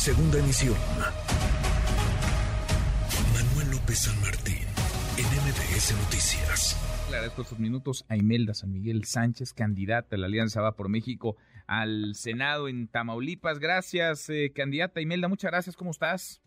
Segunda emisión. Manuel López San Martín, en MBS Noticias. Le agradezco estos minutos a Imelda San Miguel Sánchez, candidata de la Alianza Va por México al Senado en Tamaulipas. Gracias, eh, candidata Imelda, muchas gracias. ¿Cómo estás?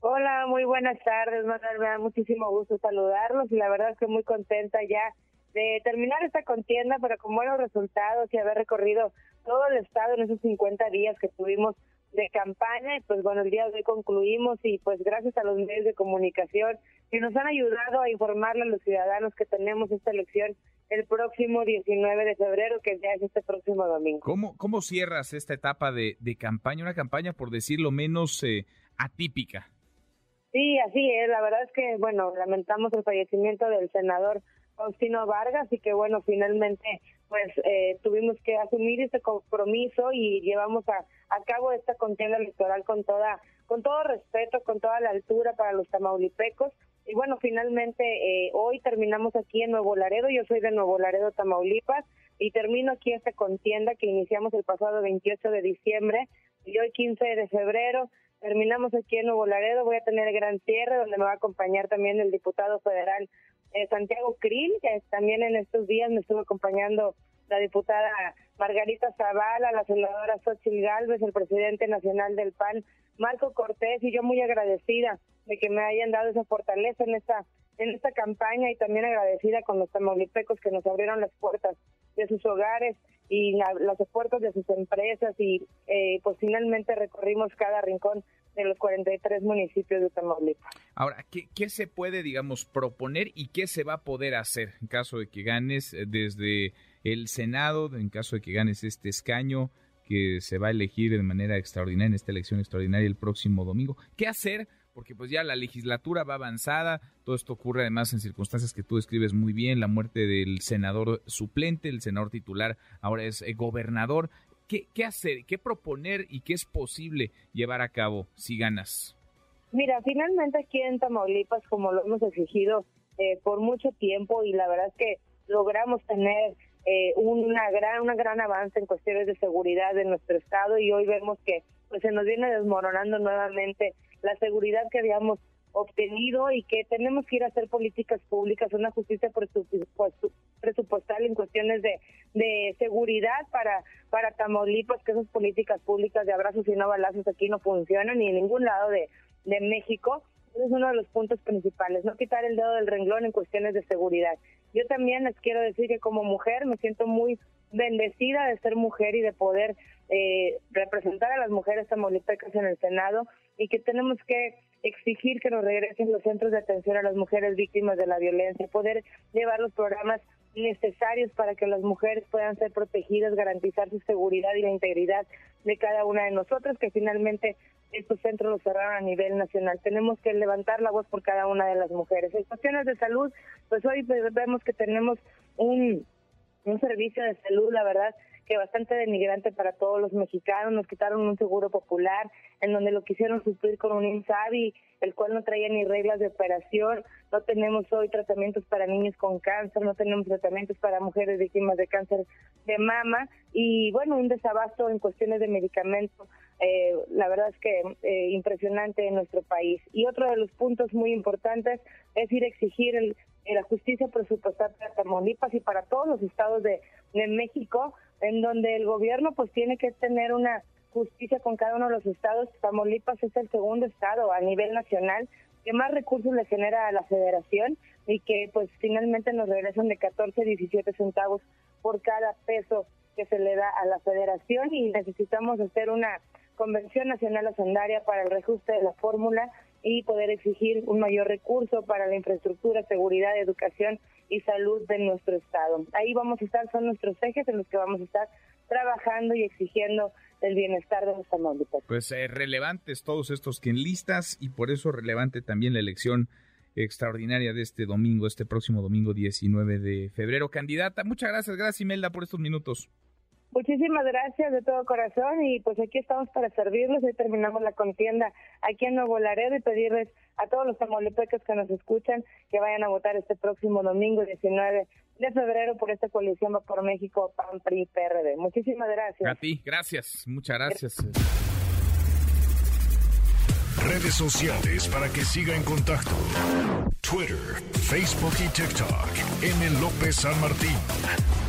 Hola, muy buenas tardes, Manuel. Me da muchísimo gusto saludarlos y la verdad es que muy contenta ya de terminar esta contienda, pero con buenos resultados y haber recorrido todo el estado en esos 50 días que tuvimos de campaña y pues bueno, el día de hoy concluimos y pues gracias a los medios de comunicación que nos han ayudado a informarle a los ciudadanos que tenemos esta elección el próximo 19 de febrero, que ya es este próximo domingo. ¿Cómo, cómo cierras esta etapa de, de campaña? Una campaña, por decirlo menos, eh, atípica. Sí, así es. La verdad es que, bueno, lamentamos el fallecimiento del senador Faustino Vargas y que, bueno, finalmente, pues eh, tuvimos que asumir este compromiso y llevamos a, a cabo esta contienda electoral con toda, con todo respeto, con toda la altura para los tamaulipecos. Y bueno, finalmente eh, hoy terminamos aquí en Nuevo Laredo. Yo soy de Nuevo Laredo, Tamaulipas, y termino aquí esta contienda que iniciamos el pasado 28 de diciembre y hoy 15 de febrero Terminamos aquí en Nuevo Laredo, voy a tener gran cierre donde me va a acompañar también el diputado federal eh, Santiago Krill, que también en estos días me estuvo acompañando la diputada Margarita Zavala, la senadora Xochitl Galvez, el presidente nacional del PAN, Marco Cortés, y yo muy agradecida de que me hayan dado esa fortaleza en esta en esta campaña y también agradecida con los tamaulipecos que nos abrieron las puertas de sus hogares y las puertas de sus empresas y eh, pues finalmente recorrimos cada rincón de los 43 municipios de Tamaulipas. Ahora, ¿qué, ¿qué, se puede, digamos, proponer y qué se va a poder hacer en caso de que ganes eh, desde el Senado, en caso de que ganes este escaño que se va a elegir de manera extraordinaria en esta elección extraordinaria el próximo domingo? ¿Qué hacer porque pues ya la legislatura va avanzada, todo esto ocurre además en circunstancias que tú describes muy bien, la muerte del senador suplente, el senador titular ahora es eh, gobernador. ¿Qué, ¿Qué hacer, qué proponer y qué es posible llevar a cabo si ganas? Mira, finalmente aquí en Tamaulipas, como lo hemos exigido eh, por mucho tiempo y la verdad es que logramos tener eh, una gran una gran avance en cuestiones de seguridad en nuestro estado y hoy vemos que pues se nos viene desmoronando nuevamente la seguridad que habíamos obtenido y que tenemos que ir a hacer políticas públicas, una justicia presupuestal en cuestiones de, seguridad para, para Tamaulipas, que esas políticas públicas de abrazos y no balazos aquí no funcionan ni en ningún lado de, de México. Ese es uno de los puntos principales, no quitar el dedo del renglón en cuestiones de seguridad. Yo también les quiero decir que como mujer me siento muy bendecida de ser mujer y de poder eh, representar a las mujeres tamaulipecas en el Senado y que tenemos que exigir que nos regresen los centros de atención a las mujeres víctimas de la violencia, poder llevar los programas necesarios para que las mujeres puedan ser protegidas, garantizar su seguridad y la integridad de cada una de nosotras, que finalmente estos centros los cerraron a nivel nacional. Tenemos que levantar la voz por cada una de las mujeres. En cuestiones de salud, pues hoy vemos que tenemos un, un servicio de salud, la verdad, que bastante denigrante para todos los mexicanos. Nos quitaron un seguro popular en donde lo quisieron suplir con un INSABI, el cual no traía ni reglas de operación. No tenemos hoy tratamientos para niños con cáncer, no tenemos tratamientos para mujeres víctimas de cáncer de mama y bueno, un desabasto en cuestiones de medicamentos. Eh, la verdad es que eh, impresionante en nuestro país. Y otro de los puntos muy importantes es ir a exigir el, la justicia presupuestal para Tamaulipas y para todos los estados de, de México en donde el gobierno pues tiene que tener una justicia con cada uno de los estados. Tamaulipas es el segundo estado a nivel nacional que más recursos le genera a la federación y que pues finalmente nos regresan de 14 a 17 centavos por cada peso que se le da a la federación y necesitamos hacer una convención nacional hacendaria para el reajuste de la fórmula y poder exigir un mayor recurso para la infraestructura, seguridad, educación y salud de nuestro estado. Ahí vamos a estar, son nuestros ejes en los que vamos a estar trabajando y exigiendo el bienestar de nuestra Tamaulipas. Pues eh, relevantes todos estos que enlistas y por eso relevante también la elección extraordinaria de este domingo, este próximo domingo 19 de febrero. Candidata, muchas gracias, gracias Imelda por estos minutos. Muchísimas gracias de todo corazón y pues aquí estamos para servirles. Hoy terminamos la contienda aquí en Nuevo Laredo y pedirles a todos los tamaulipecos que nos escuchan que vayan a votar este próximo domingo 19 de febrero por esta coalición Va por México PAN PRI PRD. Muchísimas gracias. A ti, gracias, muchas gracias. redes sociales para que siga en contacto: Twitter, Facebook y TikTok. M. López San Martín.